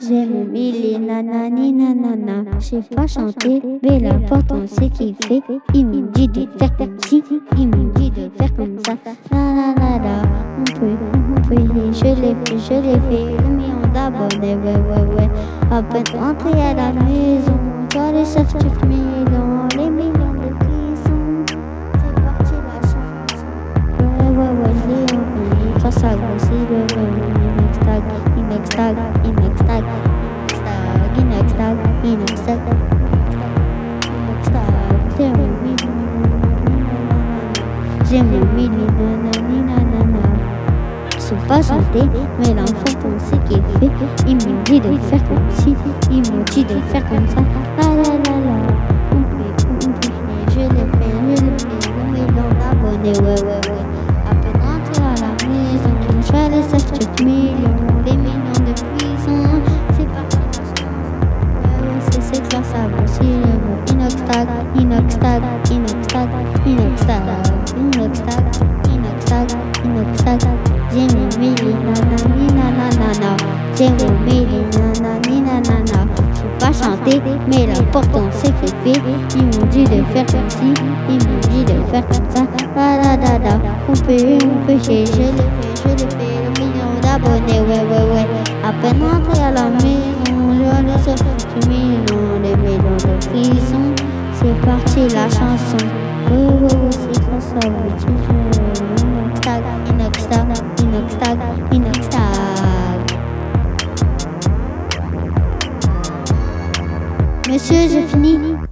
J'ai mon mille nanani nanana. Sais pas chanter, mais l'important c'est qu'il fait. Il me dit de faire comme ci, il me dit de faire comme ça. La on peut, on peut, je l'ai fait, je l'ai fait. Le million d'abonnés, ouais ouais ouais. À peine à la maison, toi les chefs tu ça grossit, le next tag, next tag, next tag, next tag, next tag, tag. J'ai mon mille, j'ai nanani nanana. Je sais pas chanter, mais l'enfant pensait qu'il fait. Il me dit de faire comme ci, il me dit de faire comme tag, inox tag, inox tag, inox tag, inox tag, inox tag, inox tag. J'ai mon mille, nanani nanana. J'ai mon mille, nanani nanana. Je pas chanter, mais l'important c'est que fait. Ils m'ont dit de faire comme ci, ils m'ont dit de faire comme ça. On peut, on peut, je l'ai fait, je l'ai fait. Le million d'abonnés, ouais ouais ouais. À peine à la maison, La chanson. Ouais ouais, c'est grâce à vous toujours. Inox tag, inox tag, inox tag, inox tag. Monsieur, fini.